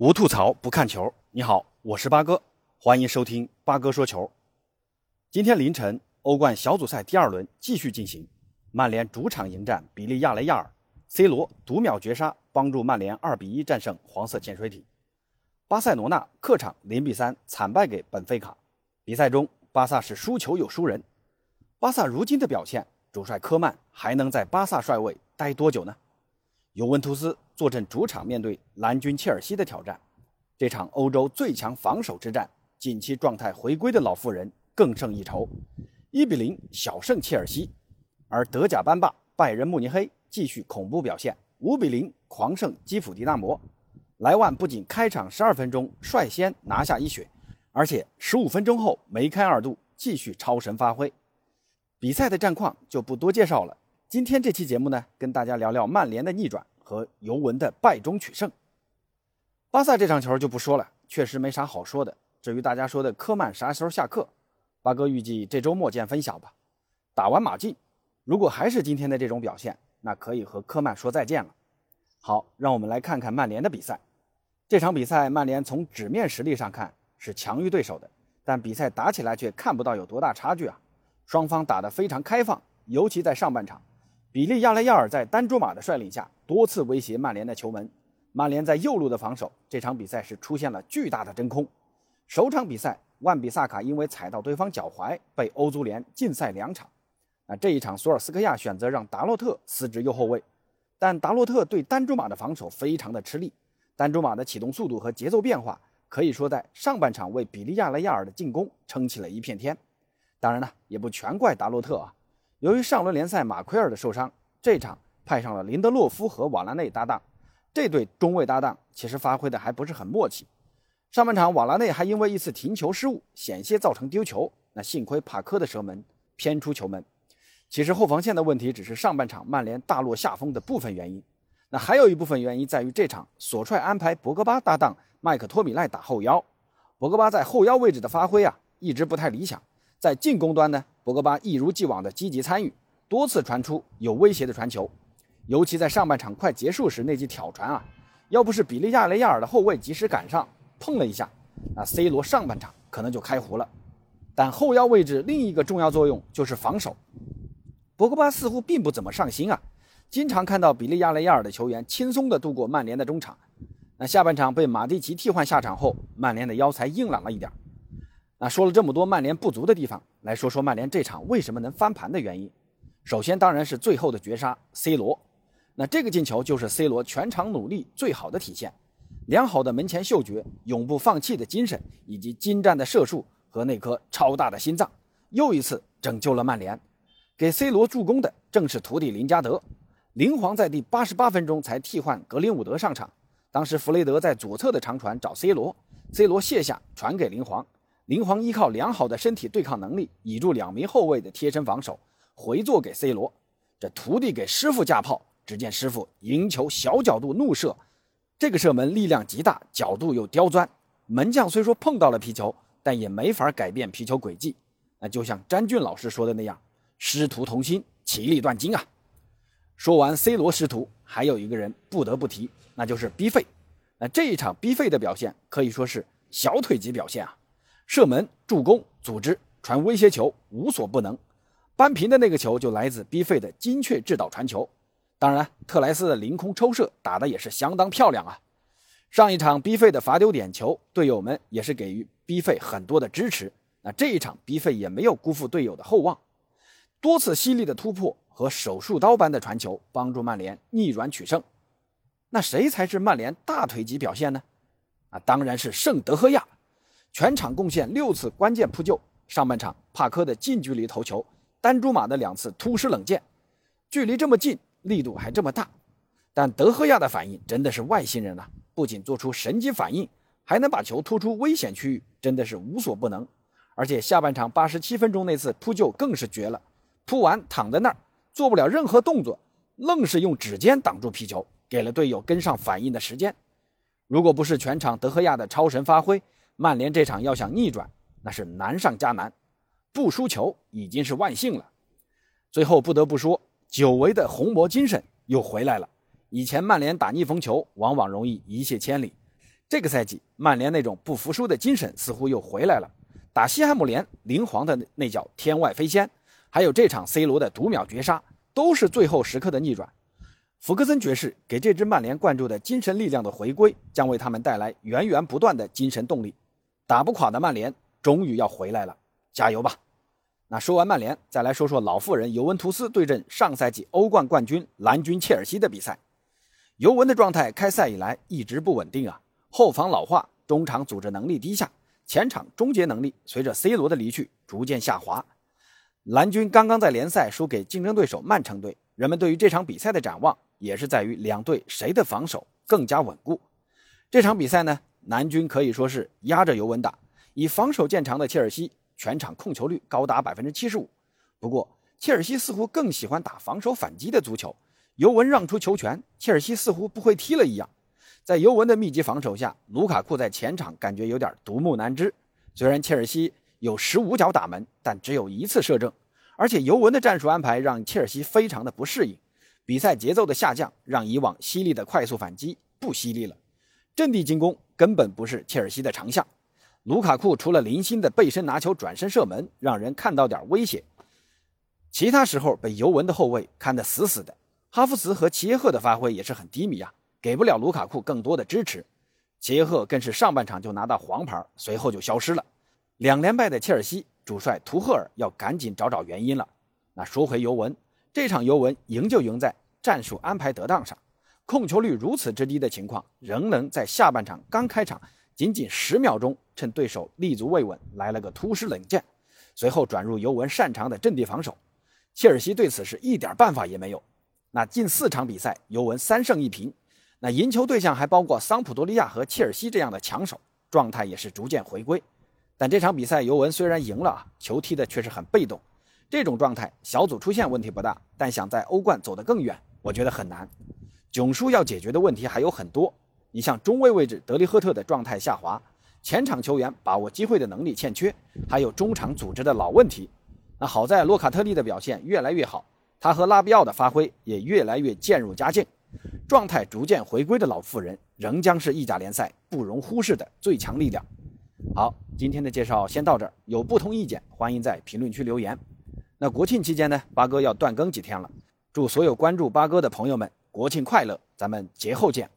无吐槽不看球。你好，我是八哥，欢迎收听八哥说球。今天凌晨，欧冠小组赛第二轮继续进行，曼联主场迎战比利亚雷亚尔，C 罗读秒绝杀帮助曼联二比一战胜黄色潜水艇。巴塞罗那客场零比三惨败给本菲卡。比赛中，巴萨是输球有输人。巴萨如今的表现，主帅科曼还能在巴萨帅位待多久呢？尤文图斯坐镇主场面对蓝军切尔西的挑战，这场欧洲最强防守之战，近期状态回归的老妇人更胜一筹，一比零小胜切尔西。而德甲班霸拜仁慕尼黑继续恐怖表现，五比零狂胜基辅迪纳摩。莱万不仅开场十二分钟率先拿下一血，而且十五分钟后梅开二度，继续超神发挥。比赛的战况就不多介绍了。今天这期节目呢，跟大家聊聊曼联的逆转和尤文的败中取胜。巴萨这场球就不说了，确实没啥好说的。至于大家说的科曼啥时候下课，八哥预计这周末见分晓吧。打完马竞，如果还是今天的这种表现，那可以和科曼说再见了。好，让我们来看看曼联的比赛。这场比赛，曼联从纸面实力上看是强于对手的，但比赛打起来却看不到有多大差距啊。双方打得非常开放，尤其在上半场，比利亚雷亚尔在丹朱马的率领下多次威胁曼联的球门。曼联在右路的防守，这场比赛是出现了巨大的真空。首场比赛，万比萨卡因为踩到对方脚踝被欧足联禁赛两场。那这一场，索尔斯克亚选择让达洛特司职右后卫，但达洛特对丹朱马的防守非常的吃力。丹朱马的启动速度和节奏变化，可以说在上半场为比利亚雷亚尔的进攻撑起了一片天。当然呢，也不全怪达洛特啊。由于上轮联赛马奎尔的受伤，这场派上了林德洛夫和瓦拉内搭档。这对中卫搭档其实发挥的还不是很默契。上半场瓦拉内还因为一次停球失误，险些造成丢球。那幸亏帕科的射门偏出球门。其实后防线的问题只是上半场曼联大落下风的部分原因。那还有一部分原因在于这场索帅安排博格巴搭档麦克托米奈打后腰。博格巴在后腰位置的发挥啊，一直不太理想。在进攻端呢，博格巴一如既往的积极参与，多次传出有威胁的传球，尤其在上半场快结束时那记挑传啊，要不是比利亚雷亚尔的后卫及时赶上碰了一下，那 C 罗上半场可能就开胡了。但后腰位置另一个重要作用就是防守，博格巴似乎并不怎么上心啊，经常看到比利亚雷亚尔的球员轻松地度过曼联的中场。那下半场被马蒂奇替换下场后，曼联的腰才硬朗了一点。那说了这么多曼联不足的地方，来说说曼联这场为什么能翻盘的原因。首先当然是最后的绝杀，C 罗。那这个进球就是 C 罗全场努力最好的体现，良好的门前嗅觉、永不放弃的精神，以及精湛的射术和那颗超大的心脏，又一次拯救了曼联。给 C 罗助攻的正是徒弟林加德。林皇在第八十八分钟才替换格林伍德上场，当时弗雷德在左侧的长传找 C 罗，C 罗卸下传给林皇。林皇依靠良好的身体对抗能力，倚住两名后卫的贴身防守，回做给 C 罗。这徒弟给师傅架炮，只见师傅迎球小角度怒射，这个射门力量极大，角度又刁钻。门将虽说碰到了皮球，但也没法改变皮球轨迹。那就像詹俊老师说的那样，师徒同心，其利断金啊。说完 C 罗师徒，还有一个人不得不提，那就是 B 费。那这一场 B 费的表现可以说是小腿级表现啊。射门、助攻、组织、传威胁球，无所不能。扳平的那个球就来自 B 费的精确制导传球。当然，特莱斯的凌空抽射打的也是相当漂亮啊。上一场 B 费的罚丢点球，队友们也是给予 B 费很多的支持。那这一场 B 费也没有辜负队友的厚望，多次犀利的突破和手术刀般的传球，帮助曼联逆转取胜。那谁才是曼联大腿级表现呢？啊，当然是圣德赫亚。全场贡献六次关键扑救，上半场帕科的近距离头球，丹朱马的两次突施冷箭，距离这么近，力度还这么大，但德赫亚的反应真的是外星人呐！不仅做出神级反应，还能把球突出危险区域，真的是无所不能。而且下半场八十七分钟那次扑救更是绝了，扑完躺在那儿做不了任何动作，愣是用指尖挡住皮球，给了队友跟上反应的时间。如果不是全场德赫亚的超神发挥，曼联这场要想逆转，那是难上加难，不输球已经是万幸了。最后不得不说，久违的红魔精神又回来了。以前曼联打逆风球往往容易一泻千里，这个赛季，曼联那种不服输的精神似乎又回来了。打西汉姆联，林皇的那脚天外飞仙，还有这场 C 罗的读秒绝杀，都是最后时刻的逆转。福克森爵士给这支曼联灌注的精神力量的回归，将为他们带来源源不断的精神动力。打不垮的曼联终于要回来了，加油吧！那说完曼联，再来说说老妇人尤文图斯对阵上赛季欧冠冠军蓝军切尔西的比赛。尤文的状态开赛以来一直不稳定啊，后防老化，中场组织能力低下，前场终结能力随着 C 罗的离去逐渐下滑。蓝军刚刚在联赛输给竞争对手曼城队，人们对于这场比赛的展望也是在于两队谁的防守更加稳固。这场比赛呢，南军可以说是压着尤文打，以防守见长的切尔西。全场控球率高达百分之七十五，不过切尔西似乎更喜欢打防守反击的足球。尤文让出球权，切尔西似乎不会踢了一样。在尤文的密集防守下，卢卡库在前场感觉有点独木难支。虽然切尔西有十五脚打门，但只有一次射正。而且尤文的战术安排让切尔西非常的不适应，比赛节奏的下降让以往犀利的快速反击不犀利了，阵地进攻根本不是切尔西的长项。卢卡库除了零星的背身拿球、转身射门，让人看到点威胁，其他时候被尤文的后卫看得死死的。哈弗茨和齐耶赫的发挥也是很低迷啊，给不了卢卡库更多的支持。齐耶赫更是上半场就拿到黄牌，随后就消失了。两连败的切尔西主帅图赫尔要赶紧找找原因了。那说回尤文，这场尤文赢就赢在战术安排得当上，控球率如此之低的情况，仍能在下半场刚开场。仅仅十秒钟，趁对手立足未稳，来了个突施冷箭，随后转入尤文擅长的阵地防守。切尔西对此是一点办法也没有。那近四场比赛，尤文三胜一平，那赢球对象还包括桑普多利亚和切尔西这样的强手，状态也是逐渐回归。但这场比赛尤文虽然赢了啊，球踢的却是很被动。这种状态，小组出线问题不大，但想在欧冠走得更远，我觉得很难。囧叔要解决的问题还有很多。你像中卫位置，德里赫特的状态下滑，前场球员把握机会的能力欠缺，还有中场组织的老问题。那好在洛卡特利的表现越来越好，他和拉比奥的发挥也越来越渐入佳境，状态逐渐回归的老妇人仍将是意甲联赛不容忽视的最强力量。好，今天的介绍先到这儿，有不同意见欢迎在评论区留言。那国庆期间呢，八哥要断更几天了，祝所有关注八哥的朋友们国庆快乐，咱们节后见。